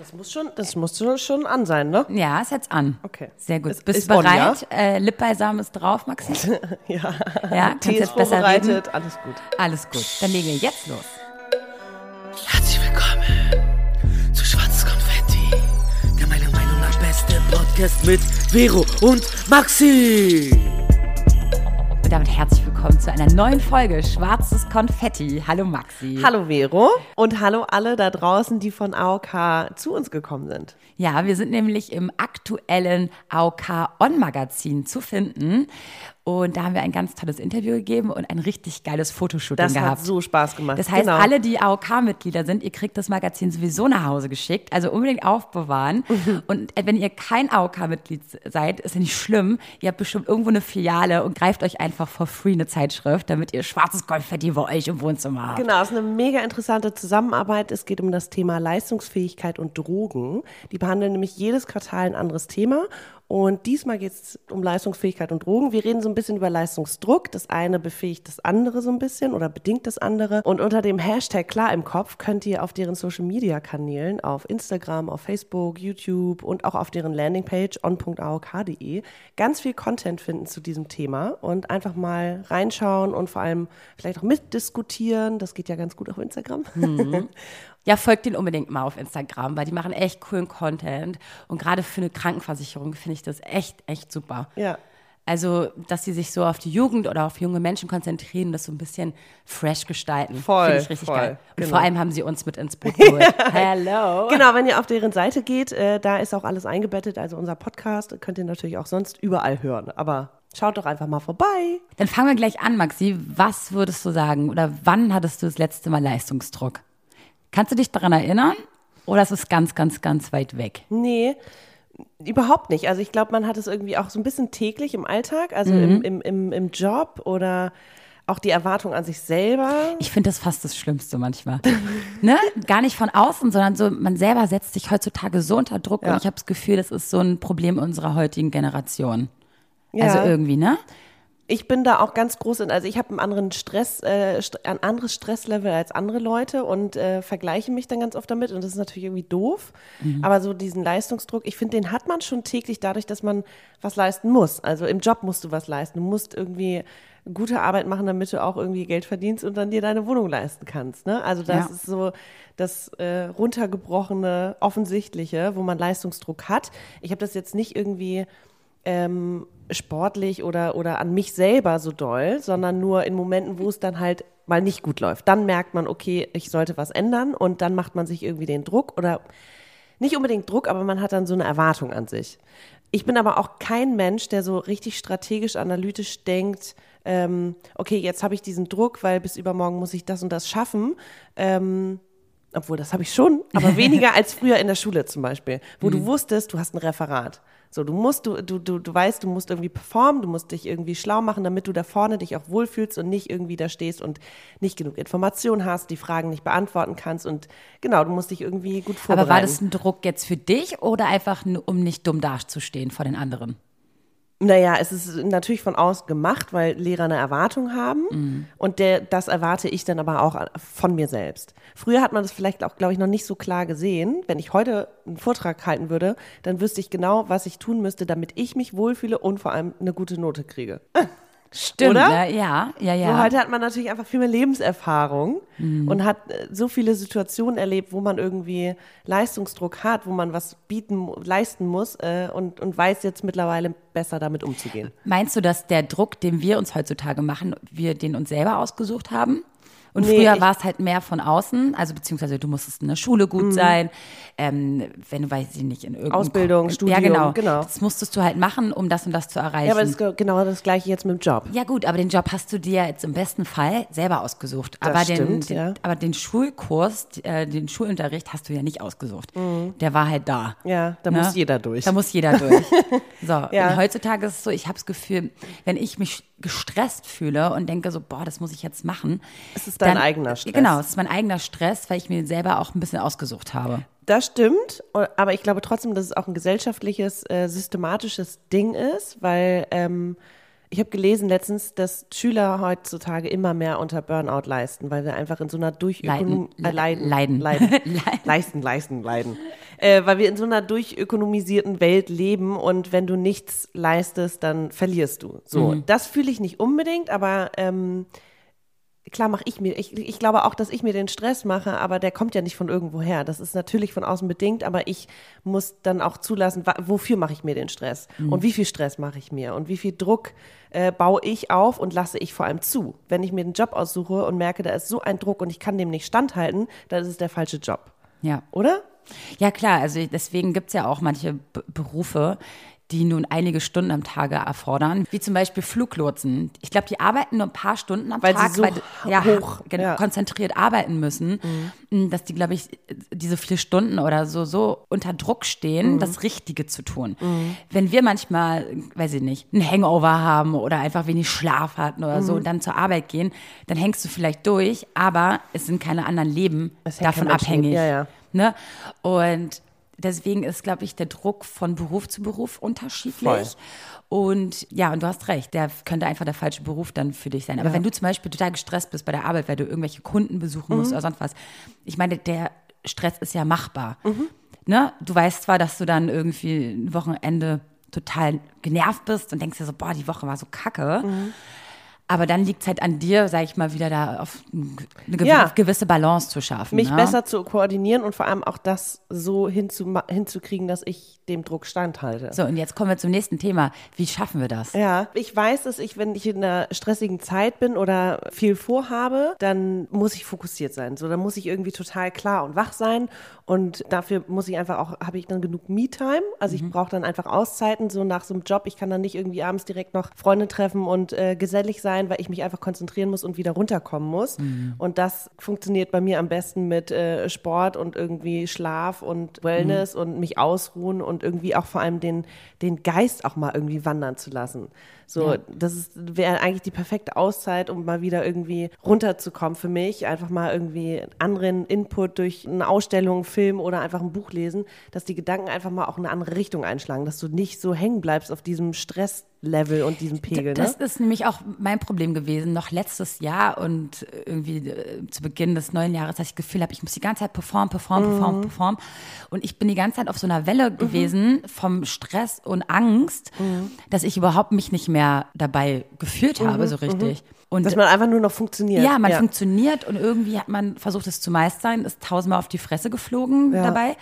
Das muss schon, das muss schon, schon an sein, ne? Ja, ist jetzt an. Okay. Sehr gut. Ist- Bist ist du on, ja? bereit? Äh, Lippbalsam ist drauf, Maxi? Ja. Ja, kannst Tee ist jetzt besser vorbereitet, alles gut. Alles gut. Dann legen wir jetzt los. Herzlich willkommen zu Schwarzes Konfetti, der meiner Meinung nach beste Podcast mit Vero und Maxi. Und damit herzlich willkommen zu einer neuen Folge Schwarzes Konfetti. Hallo Maxi. Hallo Vero und hallo alle da draußen, die von AOK zu uns gekommen sind. Ja, wir sind nämlich im aktuellen AOK On-Magazin zu finden. Und da haben wir ein ganz tolles Interview gegeben und ein richtig geiles Fotoshooting Das gehabt. hat so Spaß gemacht. Das heißt, genau. alle, die AOK-Mitglieder sind, ihr kriegt das Magazin sowieso nach Hause geschickt. Also unbedingt aufbewahren. Mhm. Und äh, wenn ihr kein AOK-Mitglied seid, ist ja nicht schlimm. Ihr habt bestimmt irgendwo eine Filiale und greift euch einfach for free eine Zeitschrift, damit ihr schwarzes Konfetti bei euch im Wohnzimmer habt. Genau, es ist eine mega interessante Zusammenarbeit. Es geht um das Thema Leistungsfähigkeit und Drogen. Die behandeln nämlich jedes Quartal ein anderes Thema. Und diesmal geht es um Leistungsfähigkeit und Drogen. Wir reden so ein bisschen über Leistungsdruck. Das eine befähigt das andere so ein bisschen oder bedingt das andere. Und unter dem Hashtag klar im Kopf könnt ihr auf deren Social Media Kanälen, auf Instagram, auf Facebook, YouTube und auch auf deren Landingpage on.aok.de ganz viel Content finden zu diesem Thema und einfach mal reinschauen und vor allem vielleicht auch mitdiskutieren. Das geht ja ganz gut auf Instagram. Ja, folgt denen unbedingt mal auf Instagram, weil die machen echt coolen Content. Und gerade für eine Krankenversicherung finde ich das echt, echt super. Ja. Also, dass sie sich so auf die Jugend oder auf junge Menschen konzentrieren und das so ein bisschen fresh gestalten. Voll, Finde ich richtig voll, geil. Und genau. vor allem haben sie uns mit ins Boot geholt. Hello. Genau, wenn ihr auf deren Seite geht, äh, da ist auch alles eingebettet. Also unser Podcast könnt ihr natürlich auch sonst überall hören. Aber schaut doch einfach mal vorbei. Dann fangen wir gleich an, Maxi. Was würdest du sagen oder wann hattest du das letzte Mal Leistungsdruck? Kannst du dich daran erinnern? Oder ist es ganz, ganz, ganz weit weg? Nee, überhaupt nicht. Also ich glaube, man hat es irgendwie auch so ein bisschen täglich im Alltag, also Mhm. im, im, im, im Job oder auch die Erwartung an sich selber. Ich finde das fast das Schlimmste manchmal. ne? Gar nicht von außen, sondern so, man selber setzt sich heutzutage so unter Druck Ja. und ich habe das Gefühl, das ist so ein Problem unserer heutigen Generation. Ja. Also irgendwie, ne? Ich bin da auch ganz groß in, also ich habe einen anderen Stress, äh, ein anderes Stresslevel als andere Leute und äh, vergleiche mich dann ganz oft damit und das ist natürlich irgendwie doof. Aber so diesen Leistungsdruck, ich finde, den hat man schon täglich dadurch, dass man was leisten muss. Also im Job musst du was leisten. Du musst irgendwie gute Arbeit machen, damit du auch irgendwie Geld verdienst und dann dir deine Wohnung leisten kannst. Ne? Also das Ja. ist so das äh, runtergebrochene, offensichtliche, wo man Leistungsdruck hat. Ich habe das jetzt nicht irgendwie ähm, sportlich oder, oder an mich selber so doll, sondern nur in Momenten, wo es dann halt mal nicht gut läuft. Dann merkt man, okay, ich sollte was ändern und dann macht man sich irgendwie den Druck oder nicht unbedingt Druck, aber man hat dann so eine Erwartung an sich. Ich bin aber auch kein Mensch, der so richtig strategisch, analytisch denkt, ähm, okay, jetzt habe ich diesen Druck, weil bis übermorgen muss ich das und das schaffen. Ähm, obwohl, das habe ich schon, aber weniger als früher in der Schule zum Beispiel, wo Mhm. du wusstest, du hast ein Referat. So, du musst, du, du, du, du weißt, du musst irgendwie performen, du musst dich irgendwie schlau machen, damit du da vorne dich auch wohlfühlst und nicht irgendwie da stehst und nicht genug Information hast, die Fragen nicht beantworten kannst und genau, du musst dich irgendwie gut vorbereiten. Aber war das ein Druck jetzt für dich oder einfach nur, um nicht dumm dazustehen vor den anderen? Naja, es ist natürlich von außen gemacht, weil Lehrer eine Erwartung haben Mhm. und der, das erwarte ich dann aber auch von mir selbst. Früher hat man das vielleicht auch, glaube ich, noch nicht so klar gesehen. Wenn ich heute einen Vortrag halten würde, dann wüsste ich genau, was ich tun müsste, damit ich mich wohlfühle und vor allem eine gute Note kriege. Stimmt, Oder? ne? ja, ja, So, ja. heute hat man natürlich einfach viel mehr Lebenserfahrung und hat äh, so viele Situationen erlebt, wo man irgendwie Leistungsdruck hat, wo man was bieten, leisten muss äh, und, und weiß jetzt mittlerweile besser damit umzugehen. Meinst du, dass der Druck, den wir uns heutzutage machen, wir den uns selber ausgesucht haben? Und Nee, früher war es halt mehr von außen, also beziehungsweise du musstest in der Schule gut sein, ähm, wenn du, weiß ich nicht, in irgendeinem Ausbildung, Ko- Studium, Ja, genau. genau. Das musstest du halt machen, um das und das zu erreichen. Ja, aber das ist ge- genau das gleiche jetzt mit dem Job. Ja gut, aber den Job hast du dir jetzt im besten Fall selber ausgesucht. Das aber den, stimmt, den, ja. aber den Schulkurs, äh, den Schulunterricht hast du ja nicht ausgesucht. Der war halt da. Mhm. Ja, da Ne? muss jeder durch. Da muss jeder durch. So, Ja. und heutzutage ist es so, ich habe das Gefühl, wenn ich mich gestresst fühle und denke so, boah, das muss ich jetzt machen. Es ist dein eigener Stress. Genau, es ist mein eigener Stress, weil ich mir selber auch ein bisschen ausgesucht habe. Das stimmt, aber ich glaube trotzdem, dass es auch ein gesellschaftliches, äh, systematisches Ding ist, weil ähm, Ich habe gelesen letztens, dass Schüler heutzutage immer mehr unter Burnout leisten, weil wir einfach in so einer Durchökonom Leiden. äh, leiden, Leiden. leiden, leisten, leisten, leiden, äh, weil wir in so einer durchökonomisierten Welt leben und wenn du nichts leistest, dann verlierst du. So, Mhm. das fühle ich nicht unbedingt, aber ähm, klar mache ich mir, ich, ich glaube auch, dass ich mir den Stress mache, aber der kommt ja nicht von irgendwo her. Das ist natürlich von außen bedingt, aber ich muss dann auch zulassen, wofür mache ich mir den Stress und wie viel Stress mache ich mir und wie viel Druck äh, baue ich auf und lasse ich vor allem zu. Wenn ich mir einen Job aussuche und merke, da ist so ein Druck und ich kann dem nicht standhalten, dann ist es der falsche Job. Ja. Oder? Ja, klar, also deswegen gibt's ja auch manche B Berufe, die nun einige Stunden am Tage erfordern, wie zum Beispiel Fluglotsen. Ich glaube, die arbeiten nur ein paar Stunden am Weil sie Tag, so ja, hoch, ja. Mhm. konzentriert arbeiten müssen, dass die, glaube ich, diese vier Stunden oder so so unter Druck stehen, Mhm. das Richtige zu tun. Wenn wir manchmal, weiß ich nicht, einen Hangover haben oder einfach wenig Schlaf hatten oder Mhm. so und dann zur Arbeit gehen, dann hängst du vielleicht durch, aber es sind keine anderen Leben davon abhängig. Ja, ja. Ne? Und deswegen ist, glaube ich, der Druck von Beruf zu Beruf unterschiedlich. Voll. Und ja, und du hast recht, der könnte einfach der falsche Beruf dann für dich sein. Aber wenn du zum Beispiel total gestresst bist bei der Arbeit, weil du irgendwelche Kunden besuchen Mhm. musst oder sonst was, ich meine, der Stress ist ja machbar. Mhm. Ne? Du weißt zwar, dass du dann irgendwie ein Wochenende total genervt bist und denkst dir so, boah, die Woche war so kacke. Mhm. Aber dann liegt es halt an dir, sag ich mal, wieder da auf eine gew- Ja. gewisse Balance zu schaffen. Mich ne? besser zu koordinieren und vor allem auch das so hinzuma- hinzukriegen, dass ich dem Druck standhalte. So, und jetzt kommen wir zum nächsten Thema. Wie schaffen wir das? Ja, ich weiß, dass ich, wenn ich in einer stressigen Zeit bin oder viel vorhabe, dann muss ich fokussiert sein. So, dann muss ich irgendwie total klar und wach sein. Und dafür muss ich einfach auch, habe ich dann genug Me-Time. Also ich brauche dann einfach Auszeiten, so nach so einem Job. Ich kann dann nicht irgendwie abends direkt noch Freunde treffen und äh, gesellig sein, weil ich mich einfach konzentrieren muss und wieder runterkommen muss. Und das funktioniert bei mir am besten mit äh, Sport und irgendwie Schlaf und Wellness und mich ausruhen und irgendwie auch vor allem den, den Geist auch mal irgendwie wandern zu lassen. So, Ja. das wäre eigentlich die perfekte Auszeit, um mal wieder irgendwie runterzukommen für mich. Einfach mal irgendwie anderen Input durch eine Ausstellung, einen Film oder einfach ein Buch lesen, dass die Gedanken einfach mal auch in eine andere Richtung einschlagen, dass du nicht so hängen bleibst auf diesem Stresslevel und diesem Pegel. Das ne? ist nämlich auch mein Problem gewesen, noch letztes Jahr und irgendwie äh, zu Beginn des neuen Jahres, dass ich das Gefühl habe, ich muss die ganze Zeit performen, performen, performen, Mhm. performen. Und ich bin die ganze Zeit auf so einer Welle gewesen vom Stress und Angst, Mhm. dass ich überhaupt mich nicht mehr dabei gefühlt habe, so richtig. Und. Dass man einfach nur noch funktioniert. ja, man funktioniert und irgendwie hat man versucht, es zu meistern, ist tausendmal auf die Fresse geflogen Ja. dabei.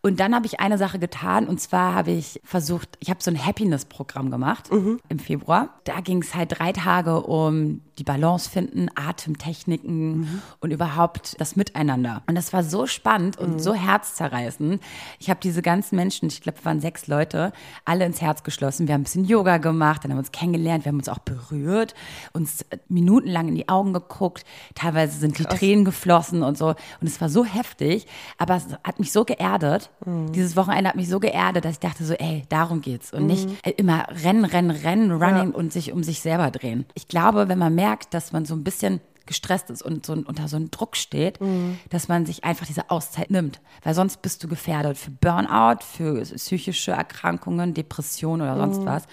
Und dann habe ich eine Sache getan und zwar habe ich versucht, ich habe so ein Happiness-Programm gemacht Mhm. im Februar. Da ging es halt drei Tage um die Balance finden, Atemtechniken Mhm. und überhaupt das Miteinander. Und das war so spannend und Mhm. so herzzerreißend. Ich habe diese ganzen Menschen, ich glaube, wir waren sechs Leute, alle ins Herz geschlossen. Wir haben ein bisschen Yoga gemacht, dann haben wir uns kennengelernt, wir haben uns auch berührt, uns äh, minutenlang in die Augen geguckt. Teilweise sind die Tränen geflossen und so. Und es war so heftig, aber es hat mich so geerdet. Mhm. Dieses Wochenende hat mich so geerdet, dass ich dachte so, ey, darum geht's. Und nicht äh, immer rennen, rennen, rennen, running und sich um sich selber drehen. Ich glaube, wenn man merkt, dass man so ein bisschen gestresst ist und so unter so einem Druck steht, dass man sich einfach diese Auszeit nimmt. Weil sonst bist du gefährdet für Burnout, für psychische Erkrankungen, Depressionen oder sonst was.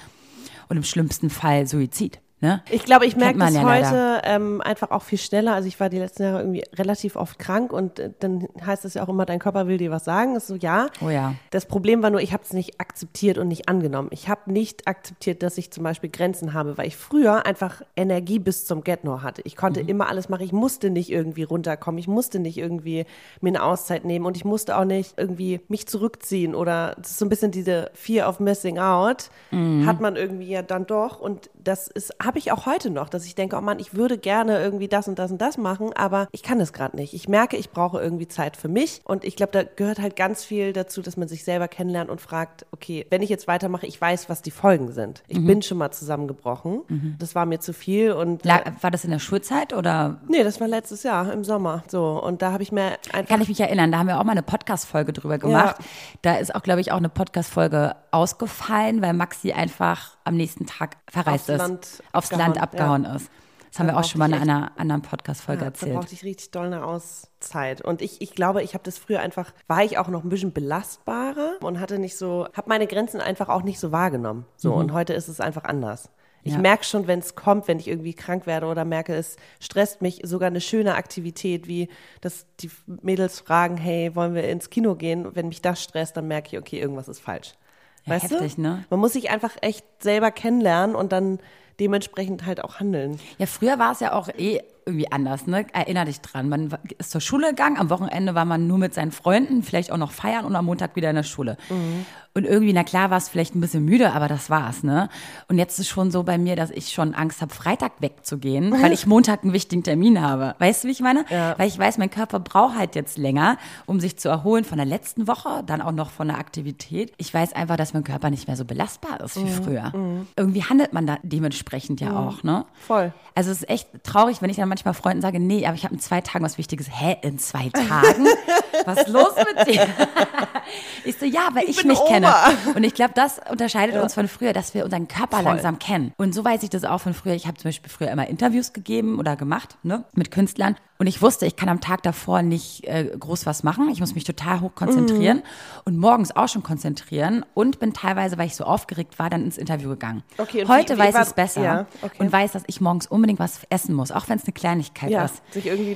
Und im schlimmsten Fall Suizid. Ne? Ich glaube, ich merke das ja heute ähm, einfach auch viel schneller. Also ich war die letzten Jahre irgendwie relativ oft krank und äh, dann heißt es ja auch immer, dein Körper will dir was sagen. ist so, ja. Oh ja. Das Problem war nur, ich habe es nicht akzeptiert und nicht angenommen. Ich habe nicht akzeptiert, dass ich zum Beispiel Grenzen habe, weil ich früher einfach Energie bis zum Get-No hatte. Ich konnte Mhm. immer alles machen. Ich musste nicht irgendwie runterkommen. Ich musste nicht irgendwie mir eine Auszeit nehmen und ich musste auch nicht irgendwie mich zurückziehen oder das ist so ein bisschen diese Fear of Missing Out Mhm. hat man irgendwie ja dann doch und das ist habe ich auch heute noch, dass ich denke, oh Mann, ich würde gerne irgendwie das und das und das machen, aber ich kann es gerade nicht. Ich merke, ich brauche irgendwie Zeit für mich und ich glaube, da gehört halt ganz viel dazu, dass man sich selber kennenlernt und fragt, okay, wenn ich jetzt weitermache, ich weiß, was die Folgen sind. Ich Mhm. bin schon mal zusammengebrochen. Das war mir zu viel und La- War das in der Schulzeit oder nee, das war letztes Jahr im Sommer so und da habe ich mir einfach Kann ich mich erinnern, da haben wir auch mal eine Podcast-Folge drüber gemacht. Da ist auch, glaube ich, auch eine Podcast-Folge ausgefallen, weil Maxi einfach am nächsten Tag verreist Aufs ist. Land aufs abgehauen, Land abgehauen ist. Das haben Da wir auch schon mal in einer anderen Podcast-Folge Ja, da erzählt. brauchte ich richtig doll eine Auszeit. Und ich, ich glaube, ich habe das früher einfach, war ich auch noch ein bisschen belastbarer und hatte nicht so, habe meine Grenzen einfach auch nicht so wahrgenommen. So, Mhm. und heute ist es einfach anders. Ich Ja. merke schon, wenn es kommt, wenn ich irgendwie krank werde oder merke, es stresst mich, sogar eine schöne Aktivität, wie dass die Mädels fragen, hey, wollen wir ins Kino gehen? Wenn mich das stresst, dann merke ich, okay, irgendwas ist falsch. Weißt heftig, du? ne? Man muss sich einfach echt selber kennenlernen und dann dementsprechend halt auch handeln. Ja, früher war es ja auch eh irgendwie anders, ne? Erinner dich dran. Man ist zur Schule gegangen, am Wochenende war man nur mit seinen Freunden, vielleicht auch noch feiern und am Montag wieder in der Schule. Und irgendwie, na klar, war es vielleicht ein bisschen müde, aber das war's, ne? Und jetzt ist schon so bei mir, dass ich schon Angst habe, Freitag wegzugehen, weil ich Montag einen wichtigen Termin habe. Weißt du, wie ich meine? Ja. Weil ich weiß, mein Körper braucht halt jetzt länger, um sich zu erholen von der letzten Woche, dann auch noch von der Aktivität. Ich weiß einfach, dass mein Körper nicht mehr so belastbar ist wie früher. Irgendwie handelt man da dementsprechend ja auch, ne? Voll. Also es ist echt traurig, wenn ich dann manchmal Freunden sage, nee, aber ich habe in zwei Tagen was Wichtiges. Hä, in zwei Tagen? was ist los mit dir? ich so, ja, weil ich, bin mich Oma. kenne. Und ich glaube, das unterscheidet uns von früher, dass wir unseren Körper Voll. langsam kennen. Und so weiß ich das auch von früher. Ich habe zum Beispiel früher immer Interviews gegeben oder gemacht, ne, mit Künstlern. Und ich wusste, ich kann am Tag davor nicht äh, groß was machen. Ich muss mich total hoch konzentrieren Mhm. und morgens auch schon konzentrieren und bin teilweise, weil ich so aufgeregt war, dann ins Interview gegangen. Okay, und Heute wie- weiß ich es besser Ja, okay. und weiß, dass ich morgens unbedingt was essen muss, auch wenn es eine Kleinigkeit Ja, ist.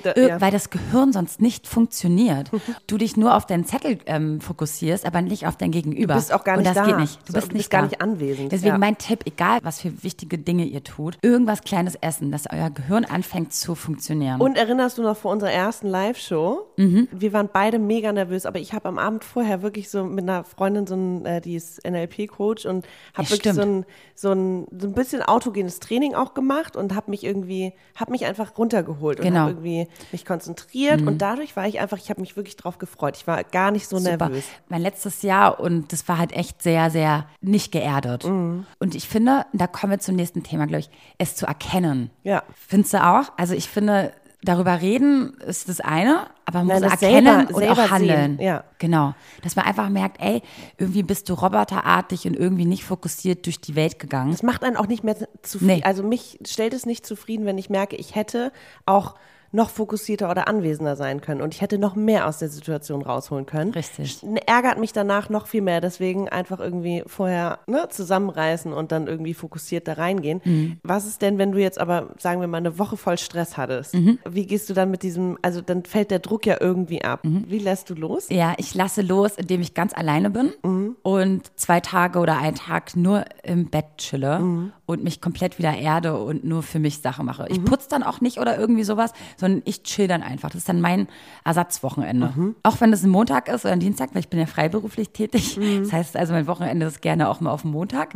da, ja. Weil das Gehirn sonst nicht funktioniert. du dich nur auf deinen Zettel ähm, fokussierst, aber nicht auf dein Gegenüber. Du bist auch gar Und nicht das da. geht nicht. Du bist du nicht bist gar da. nicht anwesend, Deswegen mein Tipp, egal was für wichtige Dinge ihr tut, irgendwas Kleines essen, dass euer Gehirn anfängt zu funktionieren. Und erinnerst du noch vor unserer ersten Live-Show? Mhm. Wir waren beide mega nervös, aber ich habe am Abend vorher wirklich so mit einer Freundin, so ein, äh, die ist NLP-Coach und habe Ja, wirklich so ein, so, ein, so ein bisschen autogenes Training auch gemacht und habe mich irgendwie, habe mich einfach runtergeholt und Genau. Mhm. habe irgendwie mich konzentriert und dadurch war ich einfach, ich habe mich wirklich drauf gefreut. Ich war gar nicht so Super. nervös. Mein letztes Jahr und das war halt echt sehr, sehr nicht geerdet. Mhm. Und ich finde, da kommen wir zum nächsten Thema, glaube ich, es zu erkennen. Ja. Findest du auch? Also ich finde, darüber reden ist das eine, aber man Nein, muss erkennen selber- und selber auch handeln. sehen, ja. Genau. Dass man einfach merkt, ey, irgendwie bist du roboterartig und irgendwie nicht fokussiert durch die Welt gegangen. Das macht einen auch nicht mehr zufrieden. Nee. Also mich stellt es nicht zufrieden, wenn ich merke, ich hätte auch noch fokussierter oder anwesender sein können und ich hätte noch mehr aus der Situation rausholen können. Richtig. Ärgert mich danach noch viel mehr, deswegen einfach irgendwie vorher ne, zusammenreißen und dann irgendwie fokussiert da reingehen. Mhm. Was ist denn, wenn du jetzt aber, sagen wir mal, eine Woche voll Stress hattest? Mhm. Wie gehst du dann mit diesem, also dann fällt der Druck ja irgendwie ab. Mhm. Wie lässt du los? Ja, ich lasse los, indem ich ganz alleine bin und zwei Tage oder einen Tag nur im Bett chille und mich komplett wieder erde und nur für mich Sache mache. Ich putze dann auch nicht oder irgendwie sowas, sondern ich chill dann einfach. Das ist dann mein Ersatzwochenende. Auch wenn es ein Montag ist oder ein Dienstag, weil ich bin ja freiberuflich tätig. Das heißt also, mein Wochenende ist gerne auch mal auf dem Montag.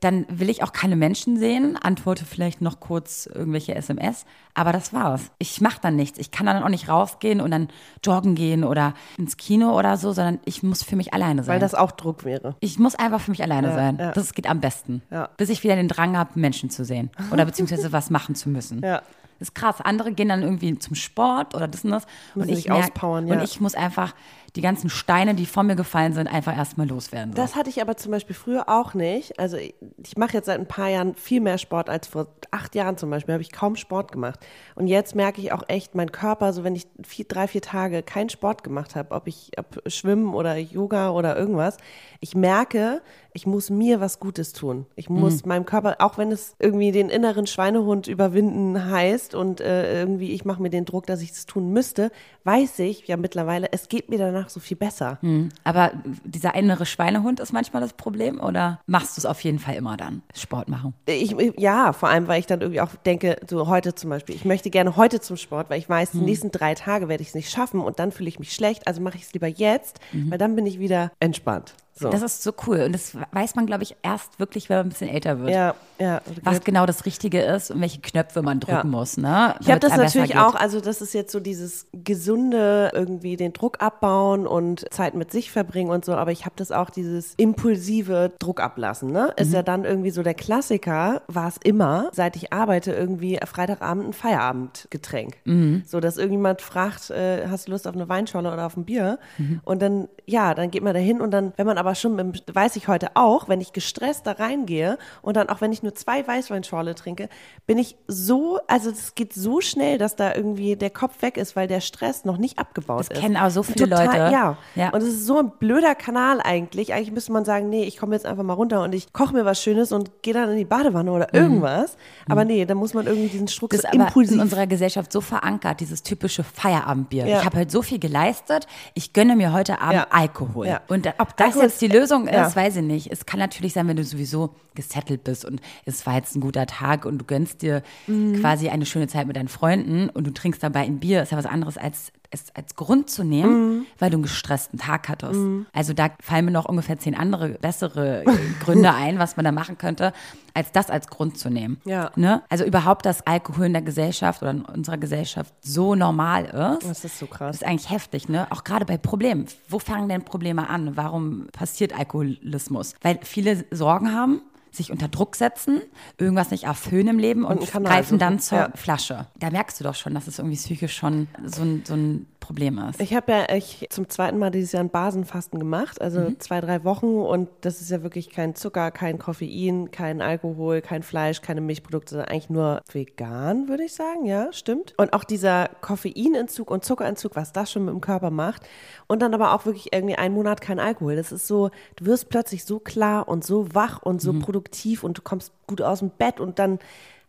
Dann will ich auch keine Menschen sehen, antworte vielleicht noch kurz irgendwelche SMS, aber das war's. Ich mache dann nichts. Ich kann dann auch nicht rausgehen und dann joggen gehen oder ins Kino oder so, sondern ich muss für mich alleine sein. Weil das auch Druck wäre. Ich muss einfach für mich alleine sein. ja. Das geht am besten. Ja. Bis ich wieder den Drang habe, Menschen zu sehen. Oder beziehungsweise was machen zu müssen. Ja. Das ist krass. Andere gehen dann irgendwie zum Sport oder das und das. Und ich, merk, auspowern, ja. und ich muss einfach die ganzen Steine, die vor mir gefallen sind, einfach erstmal loswerden. So. Das hatte ich aber zum Beispiel früher auch nicht. Also ich, ich mache jetzt seit ein paar Jahren viel mehr Sport als vor acht Jahren zum Beispiel. Habe ich kaum Sport gemacht. Und jetzt merke ich auch echt, mein Körper, so wenn ich vier, drei, vier Tage keinen Sport gemacht habe, ob ich ob Schwimmen oder Yoga oder irgendwas, ich merke, ich muss mir was Gutes tun. Ich muss meinem Körper, auch wenn es irgendwie den inneren Schweinehund überwinden heißt und äh, irgendwie ich mache mir den Druck, dass ich es tun müsste, weiß ich ja mittlerweile, es geht mir danach so viel besser. Aber dieser innere Schweinehund ist manchmal das Problem oder machst du es auf jeden Fall immer dann, Sport machen? Ich, ja, vor allem, weil ich dann irgendwie auch denke, so heute zum Beispiel, ich möchte gerne heute zum Sport, weil ich weiß, die nächsten drei Tage werde ich es nicht schaffen und dann fühle ich mich schlecht, also mache ich es lieber jetzt, weil dann bin ich wieder entspannt. So. Das ist so cool. Und das weiß man, glaube ich, erst wirklich, wenn man ein bisschen älter wird. ja, ja. Was genau das Richtige ist und welche Knöpfe man drücken Ja. muss. Ne? Ich habe das natürlich auch, also das ist jetzt so dieses gesunde, irgendwie den Druck abbauen und Zeit mit sich verbringen und so, aber ich habe das auch, dieses impulsive Druck ablassen, ne? Ist ja dann irgendwie so der Klassiker, war es immer, seit ich arbeite, irgendwie Freitagabend ein Feierabendgetränk. So, dass irgendjemand fragt, äh, hast du Lust auf eine Weinschorle oder auf ein Bier? Und dann, ja, dann geht man da hin und dann, wenn man aber aber schon, mit, weiß ich heute auch, wenn ich gestresst da reingehe und dann auch wenn ich nur zwei Weißweinschorle trinke, bin ich so, also es geht so schnell, dass da irgendwie der Kopf weg ist, weil der Stress noch nicht abgebaut Das ist. kennen auch so viele Leute. Ja. Ja. Und es ist so ein blöder Kanal eigentlich. Eigentlich müsste man sagen, nee, ich komme jetzt einfach mal runter und ich koche mir was Schönes und gehe dann in die Badewanne oder irgendwas. Aber nee, da muss man irgendwie diesen Struck Mhm. Das so impulsiv. in unserer Gesellschaft so verankert, dieses typische Feierabendbier. Ja. Ich habe heute so viel geleistet, ich gönne mir heute Abend Ja. Alkohol. Ja. Und ob das Alkohol jetzt die Lösung ist, ja. weiß ich nicht. Es kann natürlich sein, wenn du sowieso gesettelt bist und es war jetzt ein guter Tag und du gönnst dir Mhm. quasi eine schöne Zeit mit deinen Freunden und du trinkst dabei ein Bier, ist ja was anderes als es als Grund zu nehmen, Mhm. weil du einen gestressten Tag hattest. Also da fallen mir noch ungefähr zehn andere bessere äh, Gründe ein, was man da machen könnte, als das als Grund zu nehmen. Ja. Ne? Also überhaupt, dass Alkohol in der Gesellschaft oder in unserer Gesellschaft so normal ist. Das ist so krass. ist eigentlich heftig, ne? Auch gerade bei Problemen. Wo fangen denn Probleme an? Warum passiert Alkoholismus? Weil viele Sorgen haben, sich unter Druck setzen, irgendwas nicht erfüllen im Leben und, Kanal greifen dann zur Ja. Flasche. Da merkst du doch schon, dass es irgendwie psychisch schon so ein, so ein Problem ist. Ich habe ja ich zum zweiten Mal dieses Jahr ein Basenfasten gemacht, also Mhm. zwei, drei Wochen und das ist ja wirklich kein Zucker, kein Koffein, kein Alkohol, kein Fleisch, keine Milchprodukte, sondern eigentlich nur vegan, würde ich sagen, ja, stimmt. Und auch dieser Koffeinentzug und Zuckerentzug, was das schon mit dem Körper macht und dann aber auch wirklich irgendwie einen Monat kein Alkohol. Das ist so, du wirst plötzlich so klar und so wach und Mhm. so produktiv und du kommst gut aus dem Bett und dann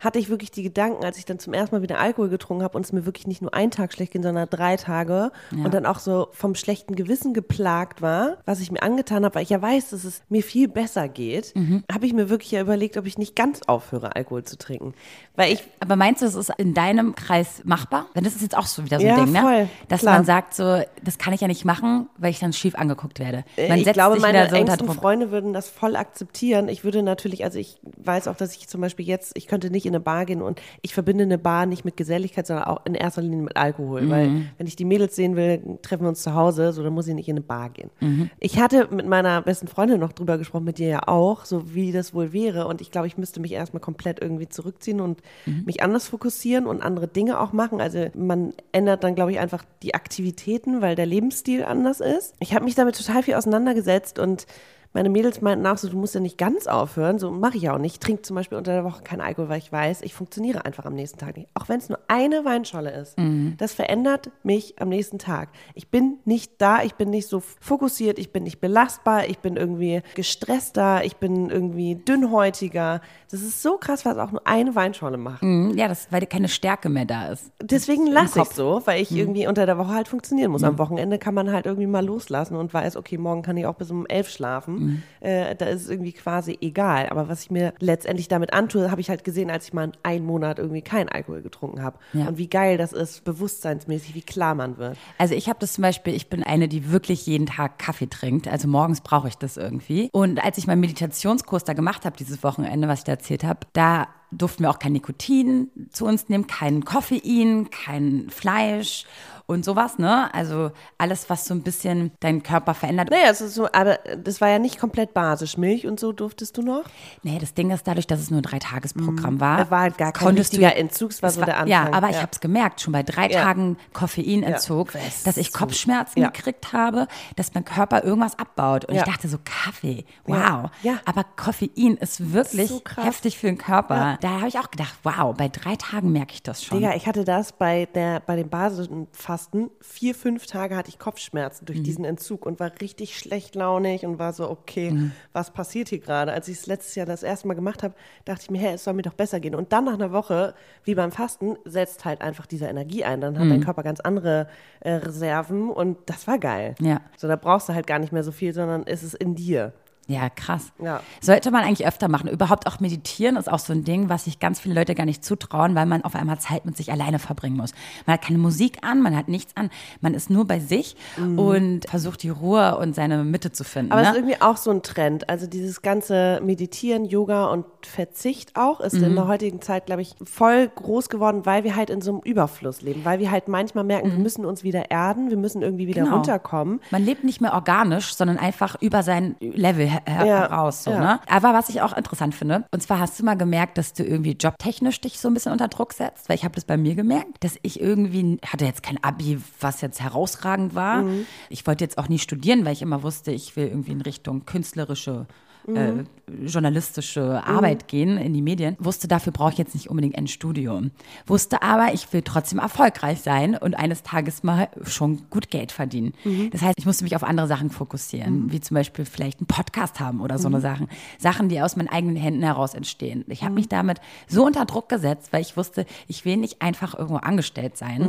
hatte ich wirklich die Gedanken, als ich dann zum ersten Mal wieder Alkohol getrunken habe und es mir wirklich nicht nur einen Tag schlecht ging, sondern drei Tage und dann auch so vom schlechten Gewissen geplagt war, was ich mir angetan habe, weil ich ja weiß, dass es mir viel besser geht, Mhm. habe ich mir wirklich ja überlegt, ob ich nicht ganz aufhöre, Alkohol zu trinken. Weil ich, Aber meinst du, es ist in deinem Kreis machbar? Denn das ist jetzt auch so wieder so Ja, ein Ding, ne? voll, Dass klar. man sagt so, das kann ich ja nicht machen, weil ich dann schief angeguckt werde. Man ich glaube, meine so engsten. Freunde würden das voll akzeptieren. Ich würde natürlich, also ich weiß auch, dass ich zum Beispiel jetzt, ich könnte nicht in eine Bar gehen und ich verbinde eine Bar nicht mit Geselligkeit, sondern auch in erster Linie mit Alkohol. Weil Mhm. wenn ich die Mädels sehen will, treffen wir uns zu Hause, so dann muss ich nicht in eine Bar gehen. Mhm. Ich hatte mit meiner besten Freundin noch drüber gesprochen, mit dir ja auch, so wie das wohl wäre. Und ich glaube, ich müsste mich erstmal komplett irgendwie zurückziehen und Mhm. mich anders fokussieren und andere Dinge auch machen. Also man ändert dann, glaube ich, einfach die Aktivitäten, weil der Lebensstil anders ist. Ich habe mich damit total viel auseinandergesetzt und meine Mädels meinten auch so, du musst ja nicht ganz aufhören. So mache ich auch nicht. Ich trinke zum Beispiel unter der Woche keinen Alkohol, weil ich weiß, ich funktioniere einfach am nächsten Tag nicht. Auch wenn es nur eine Weinscholle ist. Das verändert mich am nächsten Tag. Ich bin nicht da, ich bin nicht so fokussiert, ich bin nicht belastbar, ich bin irgendwie gestresster, ich bin irgendwie dünnhäutiger. Das ist so krass, was auch nur eine Weinscholle macht. Mhm, Ja, das, weil keine Stärke mehr da ist. Deswegen lasse ich Kopf. so, weil ich irgendwie unter der Woche halt funktionieren muss. Am Wochenende kann man halt irgendwie mal loslassen und weiß, okay, morgen kann ich auch bis um elf schlafen. Äh, da ist es irgendwie quasi egal. Aber was ich mir letztendlich damit antue, habe ich halt gesehen, als ich mal einen Monat irgendwie keinen Alkohol getrunken habe. Ja. Und wie geil das ist, bewusstseinsmäßig, wie klar man wird. Also ich habe das zum Beispiel, ich bin eine, die wirklich jeden Tag Kaffee trinkt. Also morgens brauche ich das irgendwie. Und als ich meinen Meditationskurs da gemacht habe, dieses Wochenende, was ich da erzählt habe, da durften wir auch kein Nikotin zu uns nehmen, kein Koffein, kein Fleisch und sowas, ne? Also alles, was so ein bisschen deinen Körper verändert. Naja, es ist so, aber das war ja nicht komplett basisch. Milch und so durftest du noch? Nee, das Ding ist dadurch, dass es nur ein Dreitagesprogramm war. Es war halt gar kein konntest du richtiger ja- Entzug, war so der Anfang. Ja, aber ich Ja. habe es gemerkt, schon bei drei Ja. Tagen Koffeinentzug, Ja. dass ich So. Kopfschmerzen gekriegt habe, dass mein Körper irgendwas abbaut. Und ich dachte so, Kaffee, wow. Aber Koffein ist wirklich So krass. heftig für den Körper. Da habe ich auch gedacht, wow, bei drei Tagen merke ich das schon. Digga, ich hatte das bei, der, bei dem Basisfasten. Vier, fünf Tage hatte ich Kopfschmerzen Mhm. durch diesen Entzug und war richtig schlecht launig und war so, okay, Mhm. was passiert hier gerade? Als ich es letztes Jahr das erste Mal gemacht habe, dachte ich mir, hey, es soll mir doch besser gehen. Und dann nach einer Woche, wie beim Fasten, setzt halt einfach diese Energie ein. Dann hat Mhm. dein Körper ganz andere äh, Reserven und das war geil. Ja. So, da brauchst du halt gar nicht mehr so viel, sondern es ist in dir. Ja, krass. Ja. Sollte man eigentlich öfter machen. Überhaupt auch meditieren ist auch so ein Ding, was sich ganz viele Leute gar nicht zutrauen, weil man auf einmal Zeit mit sich alleine verbringen muss. Man hat keine Musik an, man hat nichts an, man ist nur bei sich und versucht die Ruhe und seine Mitte zu finden. Mhm. Aber es ne? ist irgendwie auch so ein Trend. Also dieses ganze Meditieren, Yoga und Verzicht auch ist Mhm. in der heutigen Zeit, glaube ich, voll groß geworden, weil wir halt in so einem Überfluss leben. Weil wir halt manchmal merken, wir müssen uns wieder erden, wir müssen irgendwie wieder Mhm. Genau. runterkommen. Man lebt nicht mehr organisch, sondern einfach über sein Level her Ja, heraus. So, ja. ne? Aber was ich auch interessant finde, und zwar hast du mal gemerkt, dass du irgendwie jobtechnisch dich so ein bisschen unter Druck setzt, weil ich habe das bei mir gemerkt, dass ich irgendwie, hatte jetzt kein Abi, was jetzt herausragend war. Mhm. Ich wollte jetzt auch nie studieren, weil ich immer wusste, ich will irgendwie in Richtung künstlerische äh, journalistische Arbeit gehen in die Medien, wusste, dafür brauche ich jetzt nicht unbedingt ein Studium. Wusste aber, ich will trotzdem erfolgreich sein und eines Tages mal schon gut Geld verdienen. Das heißt, ich musste mich auf andere Sachen fokussieren, wie zum Beispiel vielleicht einen Podcast haben oder so eine Sachen. Sachen, die aus meinen eigenen Händen heraus entstehen. Ich habe mich damit so unter Druck gesetzt, weil ich wusste, ich will nicht einfach irgendwo angestellt sein,